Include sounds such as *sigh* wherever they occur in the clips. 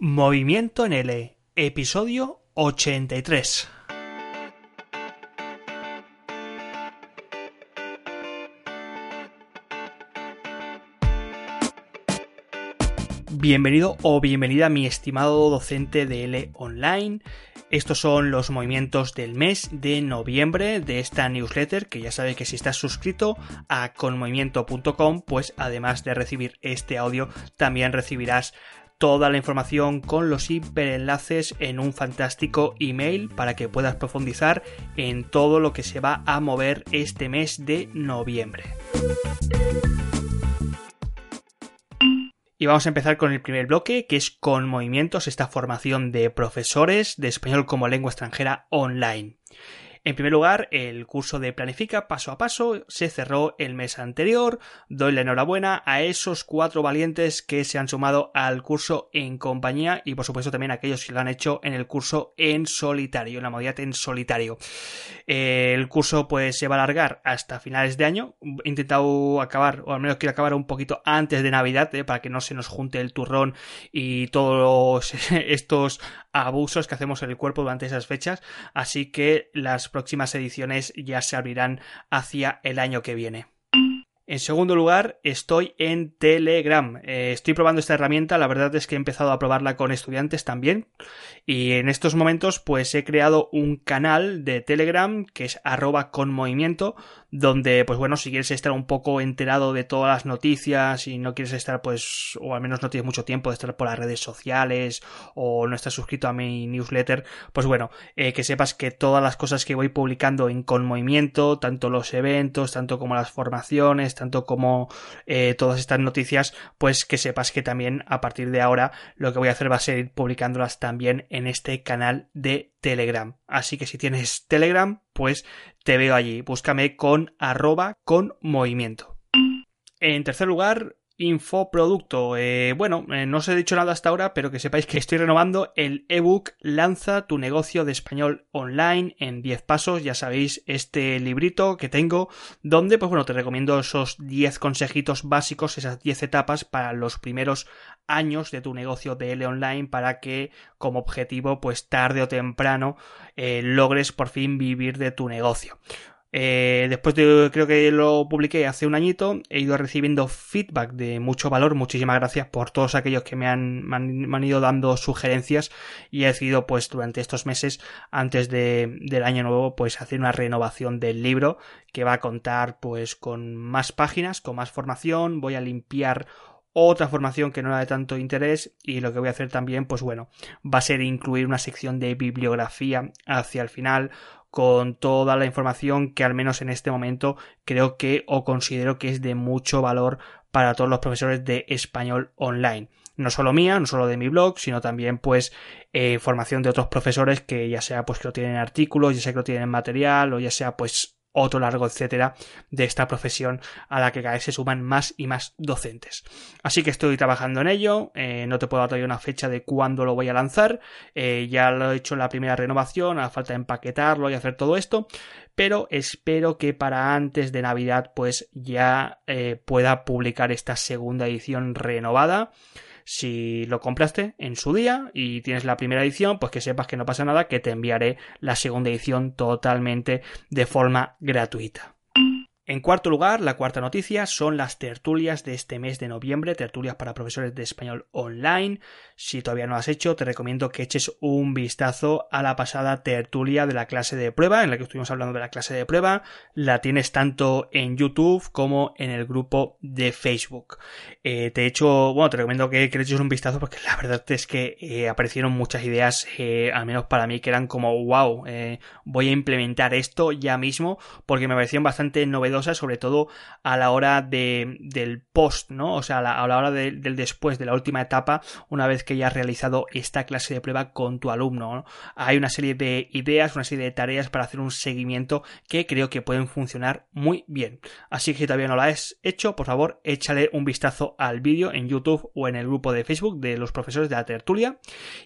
Movimiento en L, episodio 83. Bienvenido o bienvenida mi estimado docente de L Online. Estos son los movimientos del mes de noviembre de esta newsletter que ya sabes que si estás suscrito a conmovimiento.com pues además de recibir este audio también recibirás toda la información con los hiperenlaces en un fantástico email para que puedas profundizar en todo lo que se va a mover este mes de noviembre. Y vamos a empezar con el primer bloque, que es con movimientos, esta formación de profesores de español como lengua extranjera online. En primer lugar, el curso de Planifica paso a paso se cerró el mes anterior. Doy la enhorabuena a esos cuatro valientes que se han sumado al curso en compañía y por supuesto también a aquellos que lo han hecho en el curso en solitario, en la modalidad en solitario. El curso pues se va a alargar hasta finales de año. He intentado acabar, o al menos quiero acabar un poquito antes de Navidad, ¿eh? para que no se nos junte el turrón y todos *laughs* estos abusos que hacemos en el cuerpo durante esas fechas. Así que las próximas ediciones ya se abrirán hacia el año que viene. En segundo lugar, estoy en Telegram. Eh, estoy probando esta herramienta, la verdad es que he empezado a probarla con estudiantes también. Y en estos momentos, pues he creado un canal de Telegram que es arroba con movimiento, donde, pues bueno, si quieres estar un poco enterado de todas las noticias y no quieres estar, pues, o al menos no tienes mucho tiempo de estar por las redes sociales o no estás suscrito a mi newsletter, pues bueno, eh, que sepas que todas las cosas que voy publicando en con movimiento, tanto los eventos, tanto como las formaciones, tanto como eh, todas estas noticias, pues que sepas que también a partir de ahora lo que voy a hacer va a ser ir publicándolas también en este canal de Telegram. Así que si tienes Telegram, pues te veo allí. Búscame con arroba con movimiento. En tercer lugar, Infoproducto. Eh, bueno, eh, no os he dicho nada hasta ahora, pero que sepáis que estoy renovando el ebook Lanza tu negocio de español online en 10 pasos. Ya sabéis, este librito que tengo, donde, pues bueno, te recomiendo esos 10 consejitos básicos, esas 10 etapas para los primeros años de tu negocio de L online para que, como objetivo, pues tarde o temprano, eh, logres por fin vivir de tu negocio. Eh, después de, creo que lo publiqué hace un añito, he ido recibiendo feedback de mucho valor. Muchísimas gracias por todos aquellos que me han, han, ido dando sugerencias y he decidido, pues, durante estos meses, antes de, del año nuevo, pues, hacer una renovación del libro que va a contar, pues, con más páginas, con más formación. Voy a limpiar otra formación que no era de tanto interés y lo que voy a hacer también pues bueno va a ser incluir una sección de bibliografía hacia el final con toda la información que al menos en este momento creo que o considero que es de mucho valor para todos los profesores de español online. No solo mía, no solo de mi blog, sino también pues eh, formación de otros profesores que ya sea pues que lo tienen en artículos, ya sea que lo tienen en material o ya sea pues otro largo etcétera de esta profesión a la que cada vez se suman más y más docentes. Así que estoy trabajando en ello, eh, no te puedo dar todavía una fecha de cuándo lo voy a lanzar, eh, ya lo he hecho en la primera renovación, a falta de empaquetarlo y hacer todo esto, pero espero que para antes de Navidad pues ya eh, pueda publicar esta segunda edición renovada si lo compraste en su día y tienes la primera edición, pues que sepas que no pasa nada, que te enviaré la segunda edición totalmente de forma gratuita. En cuarto lugar, la cuarta noticia son las tertulias de este mes de noviembre, tertulias para profesores de español online. Si todavía no has hecho, te recomiendo que eches un vistazo a la pasada tertulia de la clase de prueba, en la que estuvimos hablando de la clase de prueba. La tienes tanto en YouTube como en el grupo de Facebook. Eh, te he hecho, bueno, te recomiendo que, eches un vistazo porque la verdad es que eh, aparecieron muchas ideas, eh, al menos para mí, que eran como, wow, voy a implementar esto ya mismo porque me parecieron bastante novedosas sobre todo a la hora de, del post, ¿no? O sea, a la, hora del después, de la última etapa, una vez que ya has realizado esta clase de prueba con tu alumno. Hay una serie de ideas, una serie de tareas para hacer un seguimiento que creo que pueden funcionar muy bien. Así que si todavía no lo has hecho, por favor, échale un vistazo al vídeo en YouTube o en el grupo de Facebook de los profesores de la tertulia.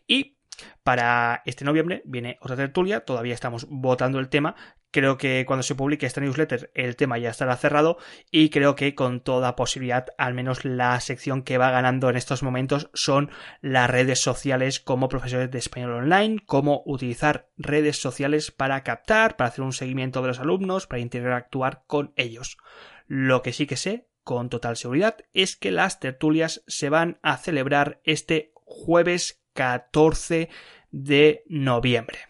Y para este noviembre viene otra tertulia, todavía estamos votando el tema. Creo que cuando se publique esta newsletter el tema ya estará cerrado y creo que con toda posibilidad, al menos la sección que va ganando en estos momentos son las redes sociales como profesores de español online, cómo utilizar redes sociales para captar, para hacer un seguimiento de los alumnos, para interactuar con ellos. Lo que sí que sé con total seguridad es que las tertulias se van a celebrar este jueves 14 de noviembre.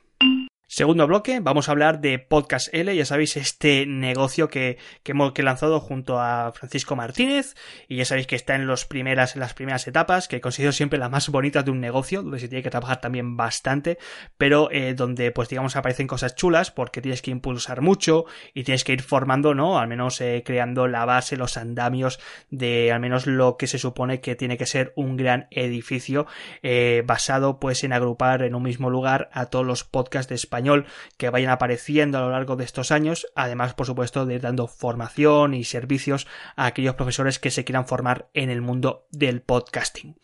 Segundo bloque, vamos a hablar de Podcast L, ya sabéis, este negocio que, que hemos lanzado junto a Francisco Martínez, y ya sabéis que está en, los primeras, en las primeras etapas, que considero siempre la más bonita de un negocio, donde se tiene que trabajar también bastante, pero eh, donde, pues digamos, aparecen cosas chulas, porque tienes que impulsar mucho y tienes que ir formando, ¿no? Al menos eh, creando la base, los andamios de al menos lo que se supone que tiene que ser un gran edificio, eh, basado pues en agrupar en un mismo lugar a todos los podcasts de España que vayan apareciendo a lo largo de estos años, además por supuesto de dando formación y servicios a aquellos profesores que se quieran formar en el mundo del podcasting.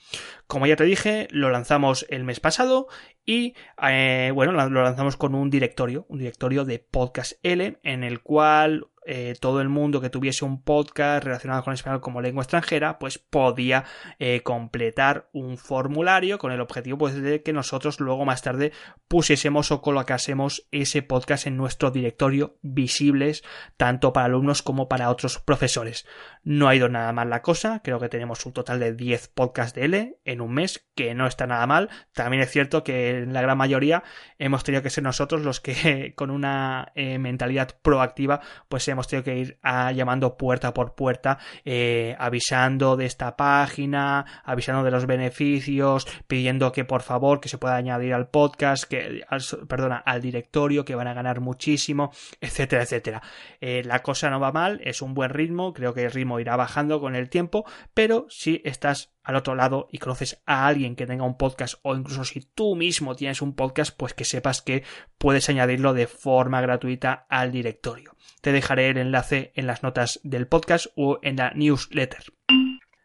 Como ya te dije, lo lanzamos el mes pasado y eh, bueno, lo lanzamos con un directorio, un directorio de Podcast L, en el cual eh, todo el mundo que tuviese un podcast relacionado con español como lengua extranjera, pues podía eh, completar un formulario con el objetivo pues, de que nosotros luego más tarde pusiésemos o colocásemos ese podcast en nuestro directorio visibles tanto para alumnos como para otros profesores. No ha ido nada mal la cosa, creo que tenemos un total de 10 podcasts de L en un mes, que no está nada mal. También es cierto que en la gran mayoría hemos tenido que ser nosotros los que *laughs* con una eh, mentalidad proactiva pues hemos tenido que ir a, llamando puerta por puerta, eh, avisando de esta página, avisando de los beneficios, pidiendo que por favor que se pueda añadir al podcast, que, perdona, al directorio, que van a ganar muchísimo, etcétera, etcétera. Eh, la cosa no va mal, es un buen ritmo, creo que el ritmo irá bajando con el tiempo, pero si estás al otro lado y conoces a alguien que tenga un podcast o incluso si tú mismo tienes un podcast, pues que sepas que puedes añadirlo de forma gratuita al directorio. Te dejaré el enlace en las notas del podcast o en la newsletter.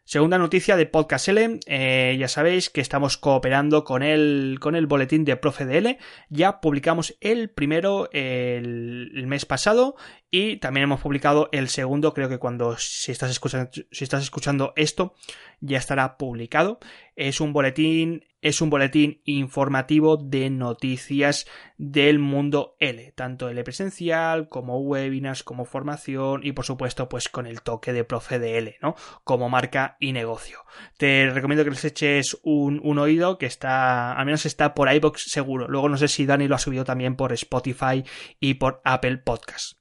Segunda noticia de Podcast L, eh, ya sabéis que estamos cooperando con el, con el boletín de Profe L. Ya publicamos el primero el, mes pasado y también hemos publicado el segundo, creo que cuando si estás escuchando, si estás escuchando esto ya estará publicado. Es un boletín, es un boletín informativo de noticias del mundo L, tanto L presencial como webinars, como formación y por supuesto pues con el toque de profe de L, ¿no? Como marca y negocio. Te recomiendo que les eches un, un oído que está, al menos está por iBox seguro. Luego no sé si Dani lo ha subido también por Spotify y por Apple Podcast.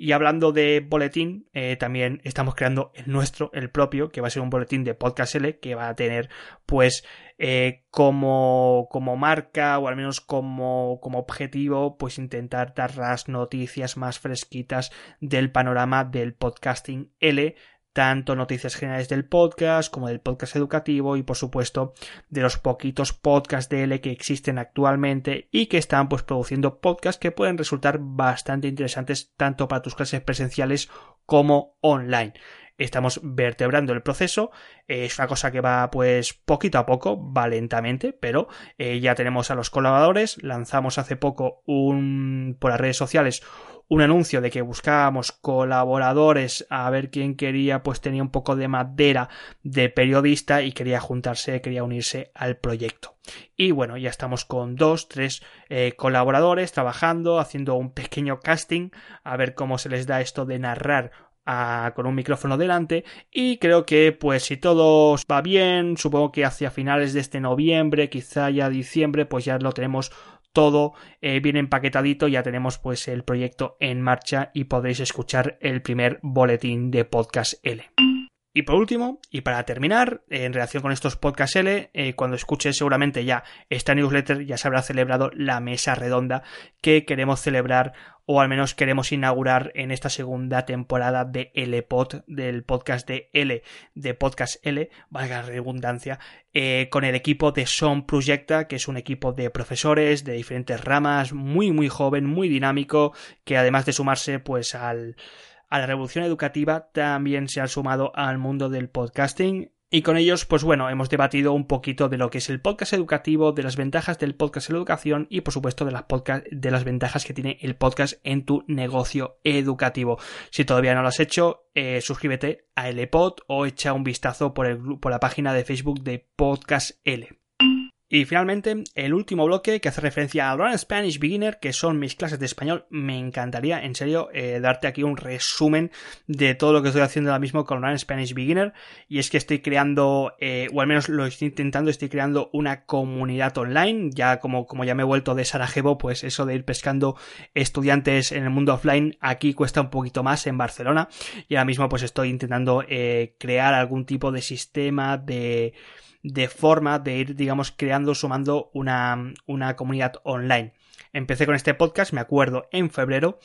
Y hablando de boletín, eh, también estamos creando el nuestro, el propio, que va a ser un boletín de Podcast L, que va a tener, pues, eh, como, como marca, o al menos como, como objetivo, pues intentar dar las noticias más fresquitas del panorama del podcasting L tanto noticias generales del podcast como del podcast educativo y por supuesto de los poquitos podcasts de que existen actualmente y que están pues produciendo podcasts que pueden resultar bastante interesantes tanto para tus clases presenciales como online estamos vertebrando el proceso. Es una cosa que va pues poquito a poco, va lentamente, pero eh, ya tenemos a los colaboradores. Lanzamos hace poco un por las redes sociales un anuncio de que buscábamos colaboradores a ver quién quería, pues tenía un poco de madera de periodista y quería juntarse, quería unirse al proyecto. Y bueno, ya estamos con dos, tres eh, colaboradores trabajando, haciendo un pequeño casting, a ver cómo se les da esto de narrar con un micrófono delante y creo que pues si todo va bien supongo que hacia finales de este noviembre quizá ya diciembre pues ya lo tenemos todo eh, bien empaquetadito, ya tenemos pues el proyecto en marcha y podréis escuchar el primer boletín de Podcast L. Y por último, y para terminar, en relación con estos podcast L, eh, cuando escuches seguramente ya esta newsletter ya se habrá celebrado la mesa redonda que queremos celebrar o al menos queremos inaugurar en esta segunda temporada de L-Pod, del podcast de L, de Podcast L, valga la redundancia, eh, con el equipo de Son Projecta, que es un equipo de profesores de diferentes ramas, muy muy joven, muy dinámico, que además de sumarse pues al a la revolución educativa también se han sumado al mundo del podcasting y con ellos, pues bueno, hemos debatido un poquito de lo que es el podcast educativo, de las ventajas del podcast en la educación y por supuesto de las, ventajas que tiene el podcast en tu negocio educativo. Si todavía no lo has hecho, eh, suscríbete a LPod o echa un vistazo por, por la página de Facebook de Podcast L. Y finalmente, el último bloque que hace referencia a Learn Spanish Beginner, que son mis clases de español. Me encantaría, en serio, eh, darte aquí un resumen de todo lo que estoy haciendo ahora mismo con Learn Spanish Beginner. Y es que estoy creando, eh, o al menos lo estoy intentando, estoy creando una comunidad online. Ya como, como ya me he vuelto de Sarajevo, pues eso de ir pescando estudiantes en el mundo offline aquí cuesta un poquito más en Barcelona. Y ahora mismo pues estoy intentando eh, crear algún tipo de sistema de de forma de ir, digamos, creando, sumando una, una comunidad online. Empecé con este podcast, me acuerdo, en febrero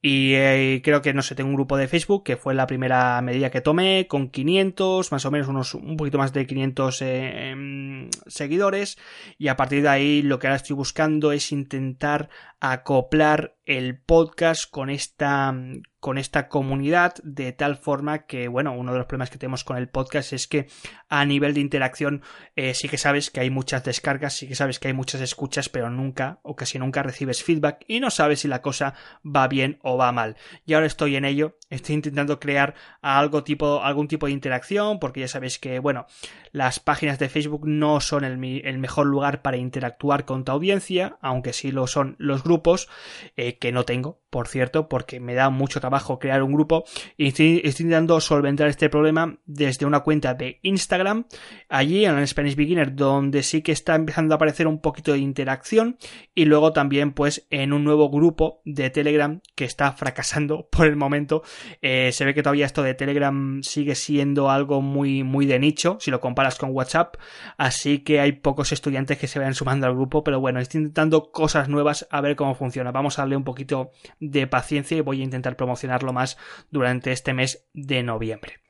y eh, creo que, no sé, tengo un grupo de Facebook que fue la primera medida que tomé con 500, más o menos unos un poquito más de 500 eh, em, seguidores. Y a partir de ahí lo que ahora estoy buscando es intentar acoplar el podcast con esta, con esta comunidad de tal forma que, bueno, uno de los problemas que tenemos con el podcast es que a nivel de interacción eh, sí que sabes que hay muchas descargas, sí que sabes que hay muchas escuchas, pero nunca o casi nunca recibes feedback y no sabes si la cosa va bien o va mal. Y ahora estoy en ello, estoy intentando crear algo tipo, algún tipo de interacción porque ya sabes que, bueno, las páginas de Facebook no son el, mejor lugar para interactuar con tu audiencia, aunque sí lo son los grupos, eh, que no tengo, por cierto, porque me da mucho trabajo crear un grupo y estoy, intentando solventar este problema desde una cuenta de Instagram, allí en el Spanish Beginner, donde sí que está empezando a aparecer un poquito de interacción y luego también pues en un nuevo grupo de Telegram que está fracasando *laughs* por el momento. Eh, se ve que todavía esto de Telegram sigue siendo algo muy, muy de nicho, si lo comparas con WhatsApp, así que hay pocos estudiantes que se vayan sumando al grupo, pero bueno, estoy intentando cosas nuevas a ver cómo funciona. Vamos a darle un poquito de paciencia y voy a intentar promocionarlo más durante este mes de noviembre.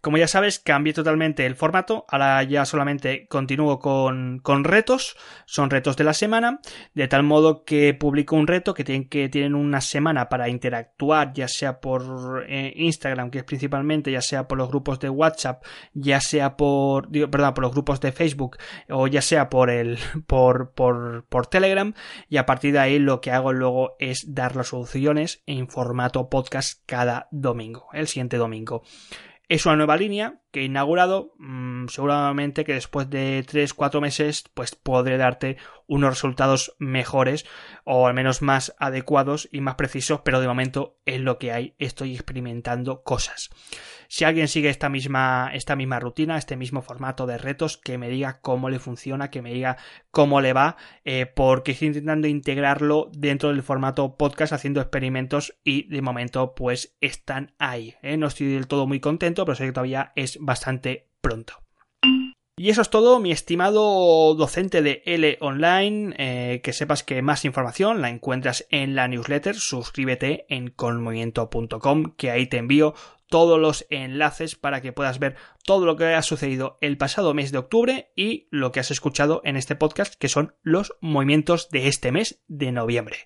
Como ya sabes, cambié totalmente el formato. Ahora ya solamente continúo con, con, retos. Son retos de la semana. De tal modo que publico un reto que tienen, que tienen una semana para interactuar, ya sea por eh, Instagram, que es principalmente, ya sea por los grupos de WhatsApp, ya sea por, perdón, por los grupos de Facebook, o ya sea por el, *laughs* por, por, por Telegram. Y a partir de ahí lo que hago luego es dar las soluciones en formato podcast cada domingo, el siguiente domingo. Es una nueva línea que he inaugurado. Mm, seguramente que después de 3-4 meses, pues podré darte unos resultados mejores o al menos más adecuados y más precisos, pero de momento es lo que hay. Estoy experimentando cosas. Si alguien sigue esta misma, esta misma rutina, este mismo formato de retos, que me diga cómo le funciona, que me diga cómo le va, eh, porque estoy intentando integrarlo dentro del formato podcast haciendo experimentos y de momento pues están ahí. ¿eh? No estoy del todo muy contento, pero sé que todavía es bastante pronto. Y eso es todo, mi estimado docente de L Online. Eh, que sepas que más información la encuentras en la newsletter. Suscríbete en colmovimiento.com, que ahí te envío todos los enlaces para que puedas ver todo lo que ha sucedido el pasado mes de octubre y lo que has escuchado en este podcast, que son los movimientos de este mes de noviembre.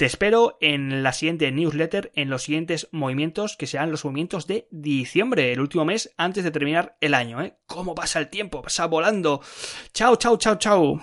Te espero en la siguiente newsletter, en los siguientes movimientos, que serán los movimientos de diciembre, el último mes antes de terminar el año. ¿eh? ¿Cómo pasa el tiempo? Pasa volando. Chao, chao, chao, chao.